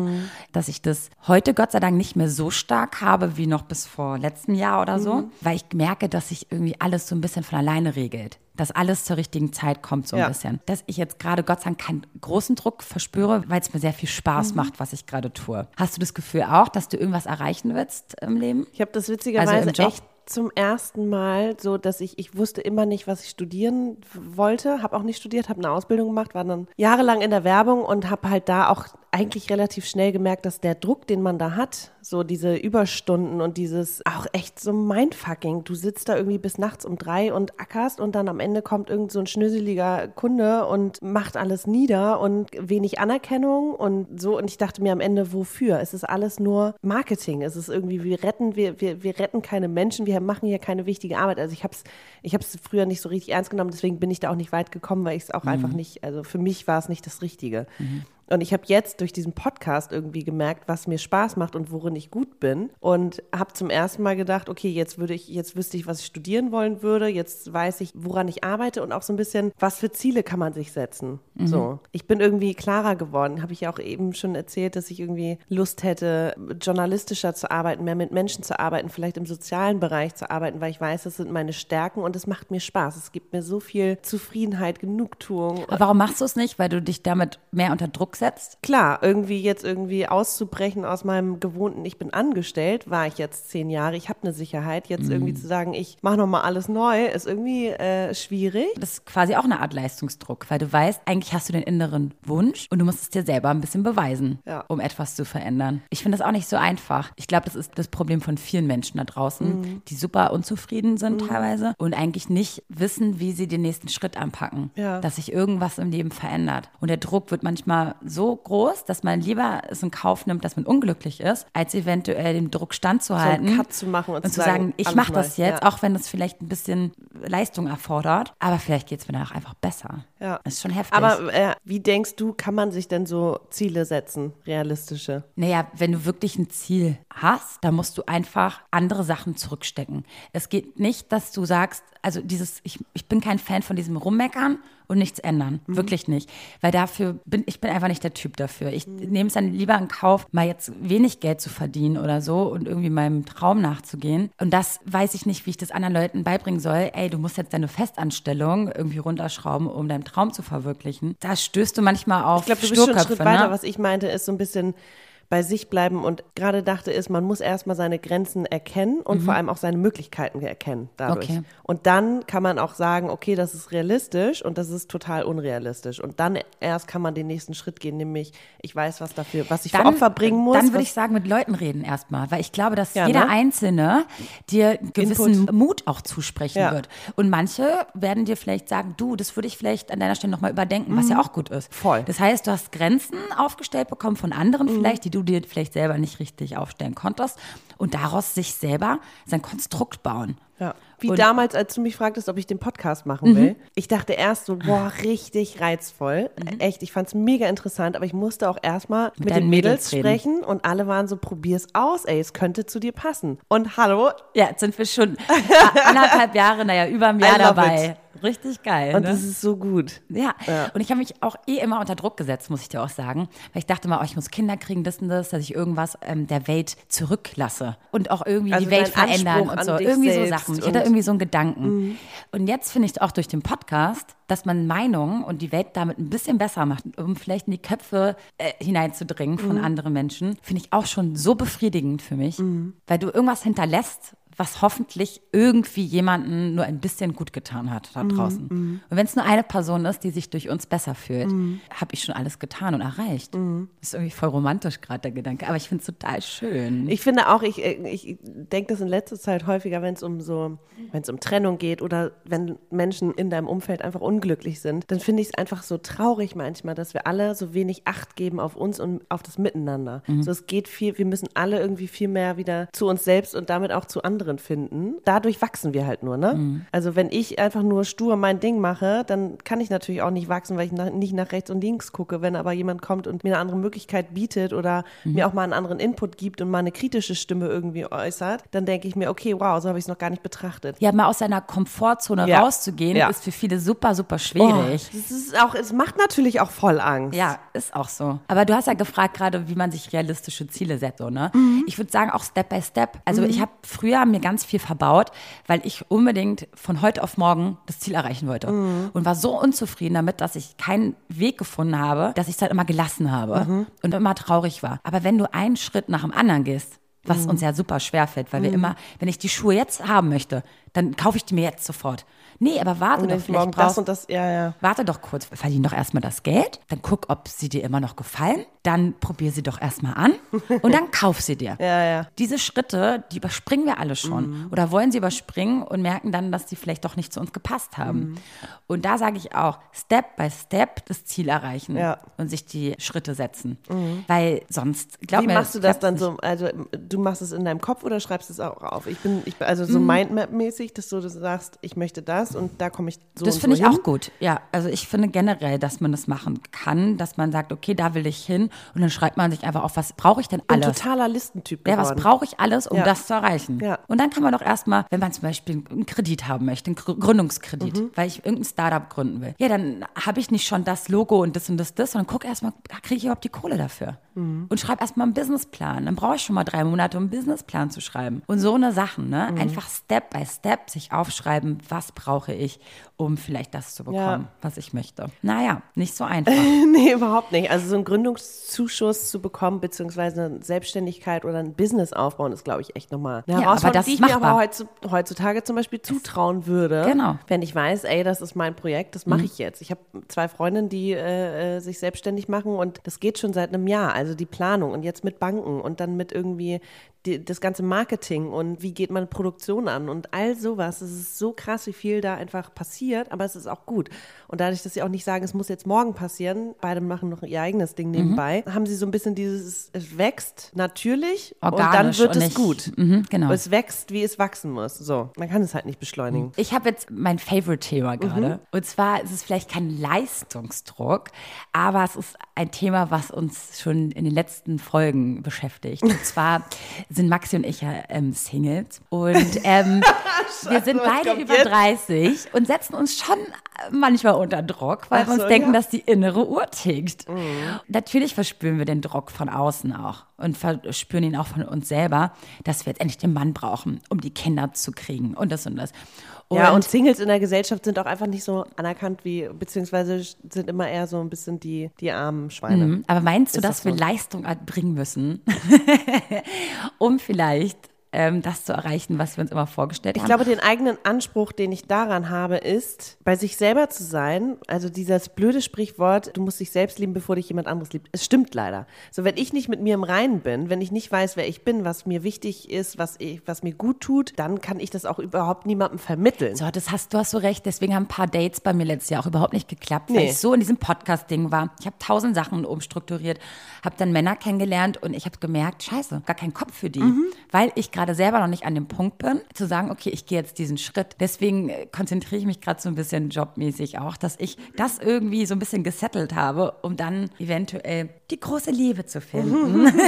dass ich das heute Gott sei Dank nicht mehr so stark habe wie noch bis vor letztem Jahr oder so, weil ich merke, dass sich irgendwie alles so ein bisschen von alleine regelt. Dass alles zur richtigen Zeit kommt, so ein Ja. bisschen. Dass ich jetzt gerade Gott sei Dank keinen großen Druck verspüre, weil es mir sehr viel Spaß macht, was ich gerade tue. Hast du das Gefühl auch, dass du irgendwas erreichen willst im Leben? Ich habe das Also witzigerweise Job? echt zum ersten Mal so, dass ich, ich wusste immer nicht, was ich studieren wollte, habe auch nicht studiert, habe eine Ausbildung gemacht, war dann jahrelang in der Werbung und habe halt da auch eigentlich relativ schnell gemerkt, dass der Druck, den man da hat, so diese Überstunden und dieses auch echt so Mindfucking. Du sitzt da irgendwie bis nachts um drei und ackerst und dann am Ende kommt irgend so ein schnöseliger Kunde und macht alles nieder und wenig Anerkennung und so. Und ich dachte mir am Ende, wofür? Es ist alles nur Marketing. Es ist irgendwie, wir retten, wir, wir, wir retten keine Menschen, wir machen hier keine wichtige Arbeit. Also ich habe es ich hab's früher nicht so richtig ernst genommen, deswegen bin ich da auch nicht weit gekommen, weil ich es auch einfach nicht, also für mich war es nicht das Richtige. Und ich habe jetzt durch diesen Podcast irgendwie gemerkt, was mir Spaß macht und worin ich gut bin. Und habe zum ersten Mal gedacht, okay, jetzt würde ich, jetzt wüsste ich, was ich studieren wollen würde. Jetzt weiß ich, woran ich arbeite und auch so ein bisschen, was für Ziele kann man sich setzen. So. Ich bin irgendwie klarer geworden. Habe ich ja auch eben schon erzählt, dass ich irgendwie Lust hätte, journalistischer zu arbeiten, mehr mit Menschen zu arbeiten, vielleicht im sozialen Bereich zu arbeiten, weil ich weiß, das sind meine Stärken und es macht mir Spaß. Es gibt mir so viel Zufriedenheit, Genugtuung. Aber warum machst du es nicht? Weil du dich damit mehr unter Druck setzt? Klar, irgendwie jetzt irgendwie auszubrechen aus meinem gewohnten, ich bin angestellt, war ich jetzt zehn Jahre, ich habe eine Sicherheit. Jetzt irgendwie zu sagen, ich mache nochmal alles neu, ist irgendwie äh, schwierig. Das ist quasi auch eine Art Leistungsdruck, weil du weißt, eigentlich hast du den inneren Wunsch und du musst es dir selber ein bisschen beweisen, Ja. um etwas zu verändern. Ich finde das auch nicht so einfach. Ich glaube, das ist das Problem von vielen Menschen da draußen, Mhm. die super unzufrieden sind teilweise und eigentlich nicht wissen, wie sie den nächsten Schritt anpacken, Ja. dass sich irgendwas im Leben verändert. Und der Druck wird manchmal so groß, dass man lieber es in Kauf nimmt, dass man unglücklich ist, als eventuell dem Druck standzuhalten Cut zu machen und und zu sagen, sagen, ich mache das jetzt, Ja. auch wenn das vielleicht ein bisschen Leistung erfordert, aber vielleicht geht es mir danach einfach besser. Ja. Das ist schon heftig. Aber äh, wie denkst du, kann man sich denn so Ziele setzen, realistische? Naja, wenn du wirklich ein Ziel hast, dann musst du einfach andere Sachen zurückstecken. Es geht nicht, dass du sagst, also dieses, ich, ich bin kein Fan von diesem Rummeckern und nichts ändern. Wirklich nicht. Weil dafür bin, ich bin einfach nicht der Typ dafür. Ich nehme es dann lieber in Kauf, mal jetzt wenig Geld zu verdienen oder so und irgendwie meinem Traum nachzugehen. Und das weiß ich nicht, wie ich das anderen Leuten beibringen soll. Ey, du musst jetzt deine Festanstellung irgendwie runterschrauben, um deinen Traum zu verwirklichen. Da stößt du manchmal auf Ich glaube, du bist schon einen Schritt weiter. ne? Was ich meinte, ist so ein bisschen bei sich bleiben und gerade dachte ist, man muss erstmal seine Grenzen erkennen und vor allem auch seine Möglichkeiten erkennen dadurch. Mhm. Okay. Und dann kann man auch sagen, okay, das ist realistisch und das ist total unrealistisch. Und dann erst kann man den nächsten Schritt gehen, nämlich ich weiß, was dafür, was ich für Opfer bringen muss. Dann würde ich sagen, mit Leuten reden erstmal, weil ich glaube, dass Ja, jeder ne? Einzelne dir gewissen Input. Mut auch zusprechen Ja. wird. Und manche werden dir vielleicht sagen, du, das würde ich vielleicht an deiner Stelle nochmal überdenken, was ja auch gut ist. Mhm. Voll. Das heißt, du hast Grenzen aufgestellt bekommen von anderen Mhm. vielleicht, die du dir vielleicht selber nicht richtig aufstellen konntest und daraus sich selber sein Konstrukt bauen. Ja. Wie Und- Mhm. damals, als du mich fragtest, ob ich den Podcast machen will. Ich dachte erst so, boah, richtig reizvoll. Echt, ich fand es mega interessant, aber ich musste auch erstmal mit, deinen den Mädels, Mädels sprechen und alle waren so, probier's aus, ey, es könnte zu dir passen. Und hallo, Ja, jetzt sind wir schon anderthalb Jahre, naja, über ein Jahr dabei. Richtig geil. und ne? das ist so gut. Ja, und ich habe mich auch eh immer unter Druck gesetzt, muss ich dir auch sagen. Weil ich dachte mal, oh, ich muss Kinder kriegen, das und das, dass ich irgendwas ähm, der Welt zurücklasse. Und auch irgendwie Also die Welt verändern Anspruch und so. Irgendwie so selbst Sachen. Ich Mhm. hatte irgendwie so einen Gedanken. Und jetzt finde ich auch durch den Podcast, dass man Meinungen und die Welt damit ein bisschen besser macht, um vielleicht in die Köpfe äh, hineinzudringen von Mhm. anderen Menschen, finde ich auch schon so befriedigend für mich. Weil du irgendwas hinterlässt, was hoffentlich irgendwie jemanden nur ein bisschen gut getan hat da draußen. Und wenn es nur eine Person ist, die sich durch uns besser fühlt, habe ich schon alles getan und erreicht. Das ist irgendwie voll romantisch gerade der Gedanke, aber ich finde es total schön. Ich finde auch, ich, äh, ich denke das in letzter Zeit häufiger, wenn es um so, wenn es um Trennung geht oder wenn Menschen in deinem Umfeld einfach unglücklich sind, dann finde ich es einfach so traurig manchmal, dass wir alle so wenig Acht geben auf uns und auf das Miteinander. So es geht viel, wir müssen alle irgendwie viel mehr wieder zu uns selbst und damit auch zu anderen finden. Dadurch wachsen wir halt nur, ne? Also wenn ich einfach nur stur mein Ding mache, dann kann ich natürlich auch nicht wachsen, weil ich nach, nicht nach rechts und links gucke. Wenn aber jemand kommt und mir eine andere Möglichkeit bietet oder mir auch mal einen anderen Input gibt und mal eine kritische Stimme irgendwie äußert, dann denke ich mir, okay, wow, so habe ich es noch gar nicht betrachtet. Ja, mal aus seiner Komfortzone Ja. rauszugehen, Ja. ist für viele super, super schwierig. Oh, das ist auch, es macht natürlich auch voll Angst. Ja, ist auch so. Aber du hast ja gefragt gerade, wie man sich realistische Ziele setzt, so, ne? Ich würde sagen, auch Step by Step. Also ich habe früher mir ganz viel verbaut, weil ich unbedingt von heute auf morgen das Ziel erreichen wollte. Und war so unzufrieden damit, dass ich keinen Weg gefunden habe, dass ich es halt immer gelassen habe und immer traurig war. Aber wenn du einen Schritt nach dem anderen gehst, was uns ja super schwer fällt, weil wir immer, wenn ich die Schuhe jetzt haben möchte, dann kaufe ich die mir jetzt sofort. Nee, aber warte doch, ich vielleicht morgen das und das, ja, ja. Warte doch kurz, verdien doch erstmal das Geld, dann guck, ob sie dir immer noch gefallen, dann probier sie doch erstmal an und dann kauf sie dir. Ja, ja. Diese Schritte, die überspringen wir alle schon oder wollen sie überspringen und merken dann, dass sie vielleicht doch nicht zu uns gepasst haben. Und da sage ich auch, Step by Step das Ziel erreichen Ja. und sich die Schritte setzen. Weil sonst, glaub Wie mir, machst du das dann nicht. so? Also du machst es in deinem Kopf oder schreibst es auch auf? Ich bin, ich also so Mhm. Mindmap-mäßig, dass du das sagst, ich möchte das und da komme ich so Das finde so ich hin. auch gut. Ja, also ich finde generell, dass man das machen kann, dass man sagt, okay, da will ich hin und dann schreibt man sich einfach auf, was brauche ich denn alles? totaler Listentyp Ja, was geworden. brauche ich alles, um Ja. das zu erreichen? Ja. Und dann kann man doch erstmal, wenn man zum Beispiel einen Kredit haben möchte, einen Grü- Gründungskredit, Mhm. weil ich irgendein Startup gründen will. Ja, dann habe ich nicht schon das Logo und das und das, das, sondern gucke erstmal, kriege ich überhaupt die Kohle dafür? Mhm. Und schreibe erstmal einen Businessplan. Dann brauche ich schon mal drei Monate, um einen Businessplan zu schreiben. Und so eine Sachen, ne? Mhm. Einfach Step by Step sich aufschreiben, was brauche ich, um vielleicht das zu bekommen, Ja. was ich möchte. Naja, nicht so einfach. nee, überhaupt nicht. Also so einen Gründungszuschuss zu bekommen, beziehungsweise eine Selbstständigkeit oder ein Business aufbauen, ist, glaube ich, echt nochmal eine Ja, aber Herausforderung, das die ich mir machbar. aber heutzu- heutzutage zum Beispiel zutrauen würde. Genau. Wenn ich weiß, ey, das ist mein Projekt, das mache ich jetzt. Ich habe zwei Freundinnen, die äh, äh, sich selbstständig machen und das geht schon seit einem Jahr. Also die Planung und jetzt mit Banken und dann mit irgendwie die, das ganze Marketing und wie geht man Produktion an und all sowas. Es ist so krass, wie viel da einfach passiert, aber es ist auch gut. Und dadurch, dass sie auch nicht sagen, es muss jetzt morgen passieren, beide machen noch ihr eigenes Ding nebenbei, haben sie so ein bisschen dieses, es wächst natürlich und dann Organisch wird und es nicht- gut. Mhm, genau. Es wächst, wie es wachsen muss. So, man kann es halt nicht beschleunigen. Ich habe jetzt mein Favorite-Thema gerade. Mhm. Und zwar ist es vielleicht kein Leistungsdruck, aber es ist ein Thema, was uns schon in den letzten Folgen beschäftigt. Und zwar sind Maxi und ich ja ähm, Singles. Und ähm, wir sind beide über jetzt? 30 und setzen uns schon manchmal unter Druck, weil Ach wir uns so, denken, ja. Mhm. dass die innere Uhr tickt. Natürlich verspüren wir den Druck von außen auch und verspüren ihn auch von uns selber, dass wir jetzt endlich den Mann brauchen, um die Kinder zu kriegen und das und das. Ja, und Singles in der Gesellschaft sind auch einfach nicht so anerkannt wie, beziehungsweise sind immer eher so ein bisschen die, die armen Schweine. Mhm. Aber meinst du, Ist dass das wir so? Leistung erbringen müssen, um vielleicht ähm, das zu erreichen, was wir uns immer vorgestellt Ich haben? glaube, den eigenen Anspruch, den ich daran habe, ist, bei sich selber zu sein. Also dieses blöde Sprichwort, du musst dich selbst lieben, bevor dich jemand anderes liebt. Es stimmt leider. So, wenn ich nicht mit mir im Reinen bin, wenn ich nicht weiß, wer ich bin, was mir wichtig ist, was, ich, was mir gut tut, dann kann ich das auch überhaupt niemandem vermitteln. So, das hast, du hast so recht. Deswegen haben ein paar Dates bei mir letztes Jahr auch überhaupt nicht geklappt, weil Nee. ich so in diesem Podcast-Ding war. Ich habe tausend Sachen umstrukturiert, habe dann Männer kennengelernt und ich habe gemerkt, scheiße, gar kein Kopf für die, Mhm. weil ich gerade selber noch nicht an dem Punkt bin, zu sagen, okay, ich gehe jetzt diesen Schritt. Deswegen äh, konzentriere ich mich gerade so ein bisschen jobmäßig auch, dass ich das irgendwie so ein bisschen gesettelt habe, um dann eventuell die große Liebe zu finden.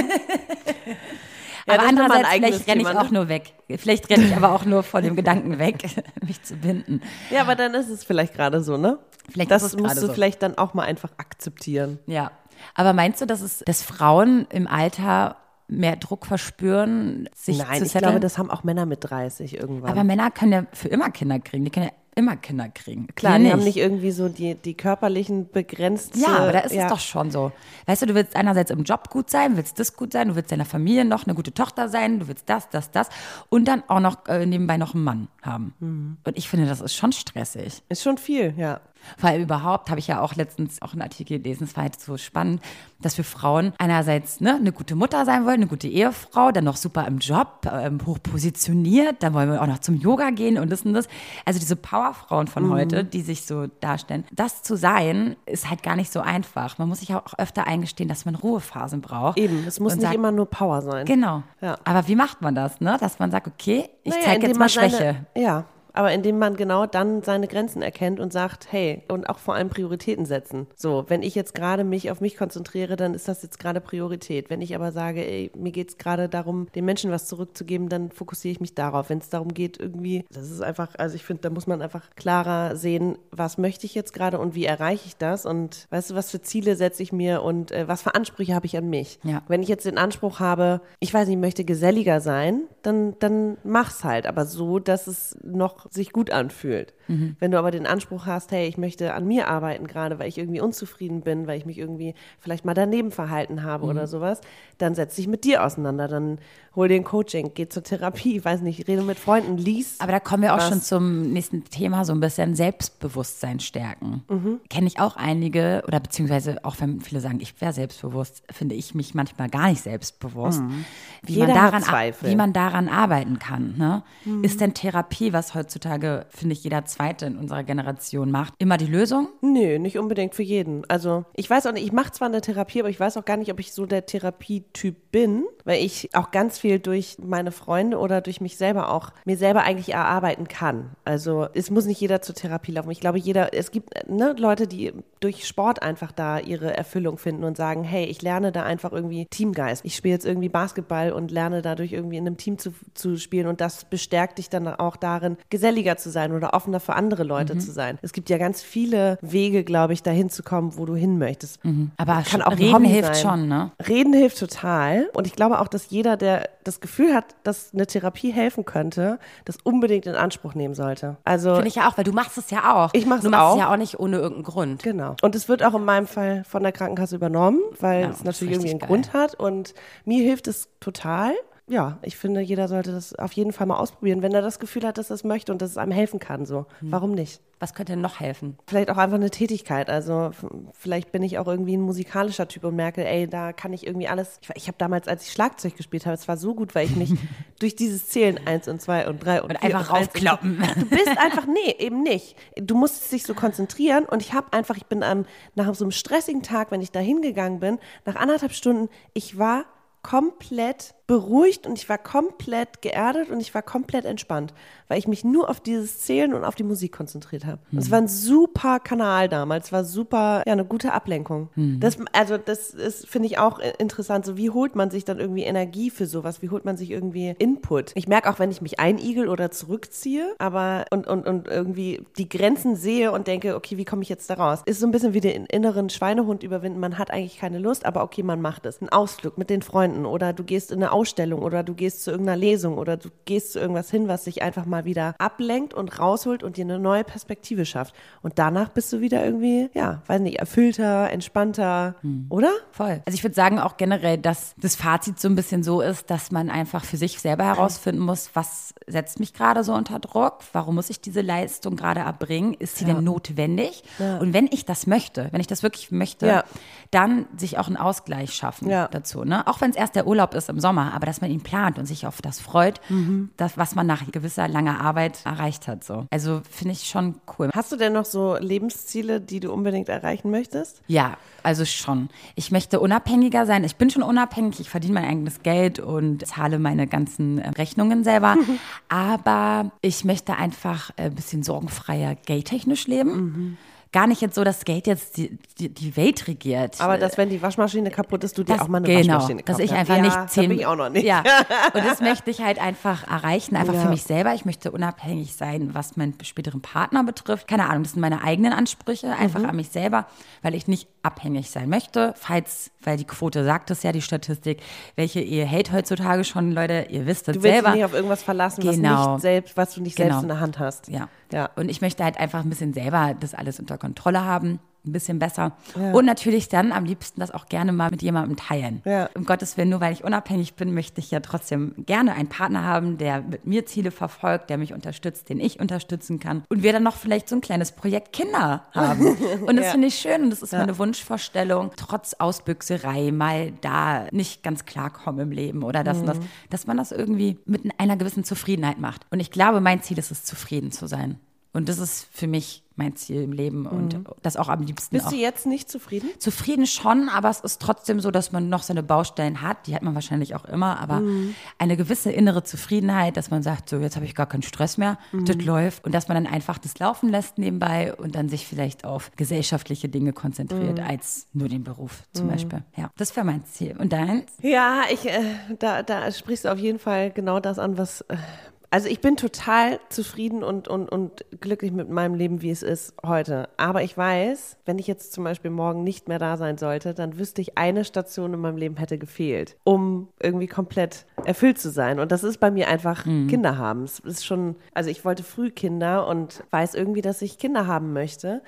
Ja, aber andererseits, vielleicht renne ich Thema, ne? auch nur weg. Vielleicht renne ich aber auch nur vor dem Gedanken weg, mich zu binden. Ja, aber dann ist es vielleicht gerade so, ne? Vielleicht das ist es musst gerade du so. vielleicht dann auch mal einfach akzeptieren. Ja. Aber meinst du, dass es, dass Frauen im Alter mehr Druck verspüren, sich Nein, zu ich setteln? glaube, das haben auch Männer mit 30 irgendwann. aber Männer können ja für immer Kinder kriegen. Die können ja immer Kinder kriegen. Klar, Wir die haben nicht irgendwie so die, die körperlichen begrenzt. Ja, aber da ist ja. es doch schon so. Weißt du, du willst einerseits im Job gut sein, willst das gut sein, du willst deiner Familie noch eine gute Tochter sein, du willst das, das, das und dann auch noch äh, nebenbei noch einen Mann haben. Mhm. Und ich finde, das ist schon stressig. Ist schon viel, ja. Weil überhaupt habe ich ja auch letztens auch einen Artikel gelesen, es war halt so spannend, dass wir Frauen einerseits ne, eine gute Mutter sein wollen, eine gute Ehefrau, dann noch super im Job, ähm, hoch positioniert, dann wollen wir auch noch zum Yoga gehen und das und das. Also diese Powerfrauen von heute, die sich so darstellen, das zu sein, ist halt gar nicht so einfach. Man muss sich auch öfter eingestehen, dass man Ruhephasen braucht. Eben, es muss nicht sagt, immer nur Power sein. Genau. Ja. Aber wie macht man das, ne? Dass man sagt, okay, ich Naja, zeige jetzt mal Schwäche. Seine, ja, aber indem man genau dann seine Grenzen erkennt und sagt, hey, und auch vor allem Prioritäten setzen. So, wenn ich jetzt gerade mich auf mich konzentriere, dann ist das jetzt gerade Priorität. Wenn ich aber sage, ey, mir geht es gerade darum, den Menschen was zurückzugeben, dann fokussiere ich mich darauf. Wenn es darum geht, irgendwie, das ist einfach, also ich finde, da muss man einfach klarer sehen, was möchte ich jetzt gerade und wie erreiche ich das und weißt du, was für Ziele setze ich mir und äh, was für Ansprüche habe ich an mich. Ja. Wenn ich jetzt den Anspruch habe, ich weiß nicht, ich möchte geselliger sein, dann, dann mach's halt, aber so, dass es noch sich gut anfühlt. Wenn du aber den Anspruch hast, hey, ich möchte an mir arbeiten gerade, weil ich irgendwie unzufrieden bin, weil ich mich irgendwie vielleicht mal daneben verhalten habe oder sowas, dann setz dich mit dir auseinander, dann hol dir ein Coaching, geh zur Therapie, weiß nicht, rede mit Freunden, lies. Aber da kommen wir auch was. schon zum nächsten Thema, so ein bisschen Selbstbewusstsein stärken. Mhm. Kenne ich auch einige, oder beziehungsweise auch wenn viele sagen, ich wäre selbstbewusst, finde ich mich manchmal gar nicht selbstbewusst. Wie, Mhm. Jeder man daran, wie man daran arbeiten kann. Ne? Mhm. Ist denn Therapie, was heutzutage, finde ich, jeder Zweite in unserer Generation macht, immer die Lösung? Nö, nicht unbedingt für jeden. Also ich weiß auch nicht, ich mache zwar eine Therapie, aber ich weiß auch gar nicht, ob ich so der Therapietyp bin, weil ich auch ganz viel durch meine Freunde oder durch mich selber auch mir selber eigentlich erarbeiten kann. Also es muss nicht jeder zur Therapie laufen. Ich glaube, jeder, es gibt ne, Leute, die durch Sport einfach da ihre Erfüllung finden und sagen, hey, ich lerne da einfach irgendwie Teamgeist. Ich spiele jetzt irgendwie Basketball und lerne dadurch irgendwie in einem Team zu, zu spielen und das bestärkt dich dann auch darin, geselliger zu sein oder offener für andere Leute zu sein. Es gibt ja ganz viele Wege, glaube ich, dahin zu kommen, wo du hin möchtest. Aber Kann auch reden hilft sein. schon, ne? Reden hilft total. Und ich glaube auch, dass jeder, der das Gefühl hat, dass eine Therapie helfen könnte, das unbedingt in Anspruch nehmen sollte. Also Finde ich ja auch, weil du machst es ja auch. Ich mach's Du machst auch. es ja auch nicht ohne irgendeinen Grund. Genau. Und es wird auch in meinem Fall von der Krankenkasse übernommen, weil Ja, es natürlich irgendwie einen richtig Grund hat. Und mir hilft es total. Ja, ich finde, jeder sollte das auf jeden Fall mal ausprobieren, wenn er das Gefühl hat, dass er es möchte und dass es einem helfen kann. So, Hm. warum nicht? Was könnte denn noch helfen? Vielleicht auch einfach eine Tätigkeit. Also vielleicht bin ich auch irgendwie ein musikalischer Typ und merke, ey, da kann ich irgendwie alles. Ich, ich habe damals, als ich Schlagzeug gespielt habe, es war so gut, weil ich mich durch dieses Zählen eins und zwei und drei und, Und vier einfach und eins und. Du bist einfach, nee, eben nicht. Du musst dich so konzentrieren und ich habe einfach, ich bin am, nach so einem stressigen Tag, wenn ich da hingegangen bin, nach anderthalb Stunden, ich war komplett beruhigt und ich war komplett geerdet und ich war komplett entspannt, weil ich mich nur auf dieses Zählen und auf die Musik konzentriert habe. Es war ein super Kanal damals, war super, ja, eine gute Ablenkung. Das, also das ist, finde ich auch interessant, so wie holt man sich dann irgendwie Energie für sowas, wie holt man sich irgendwie Input. Ich merke auch, wenn ich mich einigel oder zurückziehe, aber und, und, und irgendwie die Grenzen sehe und denke, okay, wie komme ich jetzt da raus? Ist so ein bisschen wie den inneren Schweinehund überwinden, man hat eigentlich keine Lust, aber okay, man macht es. Ein Ausflug mit den Freunden oder du gehst in eine Ausstellung oder du gehst zu irgendeiner Lesung oder du gehst zu irgendwas hin, was dich einfach mal wieder ablenkt und rausholt und dir eine neue Perspektive schafft. Und danach bist du wieder irgendwie, ja, weiß nicht, erfüllter, entspannter, oder? Voll. Also ich würde sagen auch generell, dass das Fazit so ein bisschen so ist, dass man einfach für sich selber herausfinden muss, was setzt mich gerade so unter Druck? Warum muss ich diese Leistung gerade erbringen? Ist sie denn notwendig? Und wenn ich das möchte, wenn ich das wirklich möchte, Ja. dann sich auch einen Ausgleich schaffen Ja. dazu. Ne? Auch wenn es erst der Urlaub ist im Sommer, aber dass man ihn plant und sich auf das freut, das, was man nach gewisser langer Arbeit erreicht hat. So. Also finde ich schon cool. Hast du denn noch so Lebensziele, die du unbedingt erreichen möchtest? Ja, also schon. Ich möchte unabhängiger sein. Ich bin schon unabhängig. Ich verdiene mein eigenes Geld und zahle meine ganzen äh, Rechnungen selber. Aber ich möchte einfach ein bisschen sorgenfreier geldtechnisch leben. Gar nicht jetzt so, dass Geld jetzt die, die, die Welt regiert. Aber dass, wenn die Waschmaschine kaputt ist, du dir Das- auch mal eine genau, Waschmaschine dass kaufst. ich einfach ja, nicht zehn bin ich auch noch nicht. Ja, und das möchte ich halt einfach erreichen, einfach Ja. für mich selber. Ich möchte unabhängig sein, was meinen späteren Partner betrifft. Keine Ahnung, das sind meine eigenen Ansprüche, einfach Mhm. an mich selber, weil ich nicht abhängig sein möchte. Falls, weil die Quote sagt es ja, die Statistik, welche Ehe hält heutzutage schon, Leute, ihr wisst es Du willst selber. dich nicht auf irgendwas verlassen, was, Genau. nicht selbst, was du nicht Genau. selbst in der Hand hast. Ja. Ja. Und ich möchte halt einfach ein bisschen selber das alles unter Kontrolle haben, ein bisschen besser. Und natürlich dann am liebsten das auch gerne mal mit jemandem teilen. Ja. Um Gottes Willen, nur weil ich unabhängig bin, möchte ich ja trotzdem gerne einen Partner haben, der mit mir Ziele verfolgt, der mich unterstützt, den ich unterstützen kann. Und wir dann noch vielleicht so ein kleines Projekt Kinder haben. Und das Ja. finde ich schön und das ist meine Wunschvorstellung, trotz Ausbüchserei mal da nicht ganz klarkommen im Leben oder das und das, dass man das irgendwie mit einer gewissen Zufriedenheit macht. Und ich glaube, mein Ziel ist es, zufrieden zu sein. Und das ist für mich mein Ziel im Leben und das auch am liebsten Bist auch. du jetzt nicht zufrieden? Zufrieden schon, aber es ist trotzdem so, dass man noch seine Baustellen hat. Die hat man wahrscheinlich auch immer, aber eine gewisse innere Zufriedenheit, dass man sagt, so jetzt habe ich gar keinen Stress mehr, das läuft und dass man dann einfach das laufen lässt nebenbei und dann sich vielleicht auf gesellschaftliche Dinge konzentriert als nur den Beruf zum Beispiel. Ja, das wäre mein Ziel. Und deins? Ja, ich, äh, da, da sprichst du auf jeden Fall genau das an, was. Äh, also ich bin total zufrieden und, und, und glücklich mit meinem Leben, wie es ist heute. Aber ich weiß, wenn ich jetzt zum Beispiel morgen nicht mehr da sein sollte, dann wüsste ich, eine Station in meinem Leben hätte gefehlt, um irgendwie komplett erfüllt zu sein. Und das ist bei mir einfach Kinder haben. Es ist schon, also ich wollte früh Kinder und weiß irgendwie, dass ich Kinder haben möchte.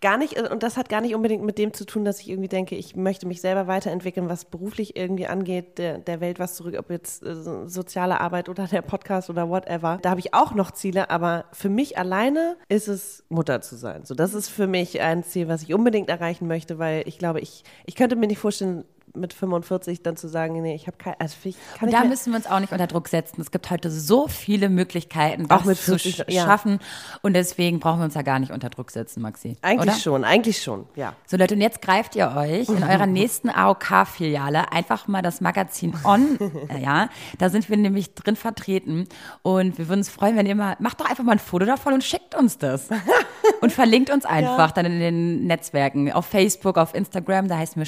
Gar nicht, und das hat gar nicht unbedingt mit dem zu tun, dass ich irgendwie denke, ich möchte mich selber weiterentwickeln, was beruflich irgendwie angeht, der, der Welt was zurück, ob jetzt äh, so soziale Arbeit oder der Podcast oder whatever. Da habe ich auch noch Ziele, aber für mich alleine ist es Mutter zu sein. So, das ist für mich ein Ziel, was ich unbedingt erreichen möchte, weil ich glaube, ich, ich könnte mir nicht vorstellen, mit 45 dann zu sagen, nee, ich habe kein, also ich kann Und da müssen wir uns auch nicht unter Druck setzen. Es gibt heute so viele Möglichkeiten, Auch das mit zu 40, sch ja. schaffen. Und deswegen brauchen wir uns da gar nicht unter Druck setzen, Maxi. eigentlich oder? schon, eigentlich schon, ja. So Leute, und jetzt greift ihr euch in eurer nächsten AOK-Filiale einfach mal das Magazin On, ja, da sind wir nämlich drin vertreten und wir würden uns freuen, wenn ihr mal, macht doch einfach mal ein Foto davon und schickt uns das und verlinkt uns einfach dann in den Netzwerken, auf Facebook, auf Instagram, da heißen wir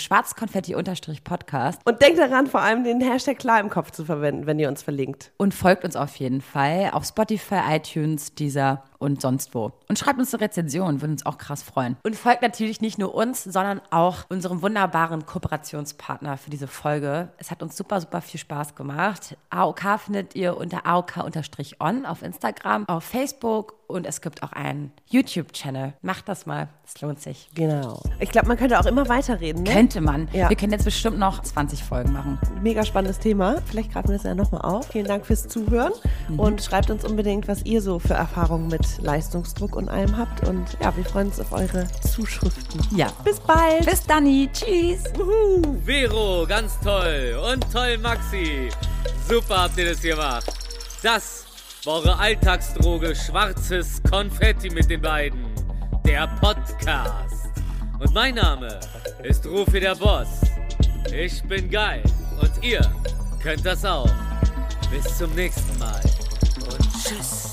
Schwarzkonfetti-Podcast Und denkt daran, vor allem den Hashtag klar im Kopf zu verwenden, wenn ihr uns verlinkt. und folgt uns auf jeden Fall auf Spotify, iTunes, dieser und sonst wo. Und schreibt uns eine Rezension, würde uns auch krass freuen. Und folgt natürlich nicht nur uns, sondern auch unserem wunderbaren Kooperationspartner für diese Folge. Es hat uns super, super viel Spaß gemacht. AOK findet ihr unter AOK-on auf Instagram, auf Facebook und es gibt auch einen YouTube-Channel. Macht das mal, es lohnt sich. Genau. Ich glaube, man könnte auch immer weiterreden, ne? Könnte man. Ja. Wir können jetzt bestimmt noch 20 Folgen machen. Mega spannendes Thema. Vielleicht greifen wir das ja nochmal auf. Vielen Dank fürs Zuhören und schreibt uns unbedingt, was ihr so für Erfahrungen mit Leistungsdruck und allem habt. Und ja, wir freuen uns auf eure Zuschriften. Ja. Bis bald. Bis dann, tschüss. Vero, ganz toll. Und toll, Maxi. Super habt ihr das gemacht. Das war eure Alltagsdroge Schwarzes Konfetti mit den beiden. Der Podcast. Und mein Name ist Rufi der Boss. Ich bin geil. Und ihr könnt das auch. Bis zum nächsten Mal. Und tschüss.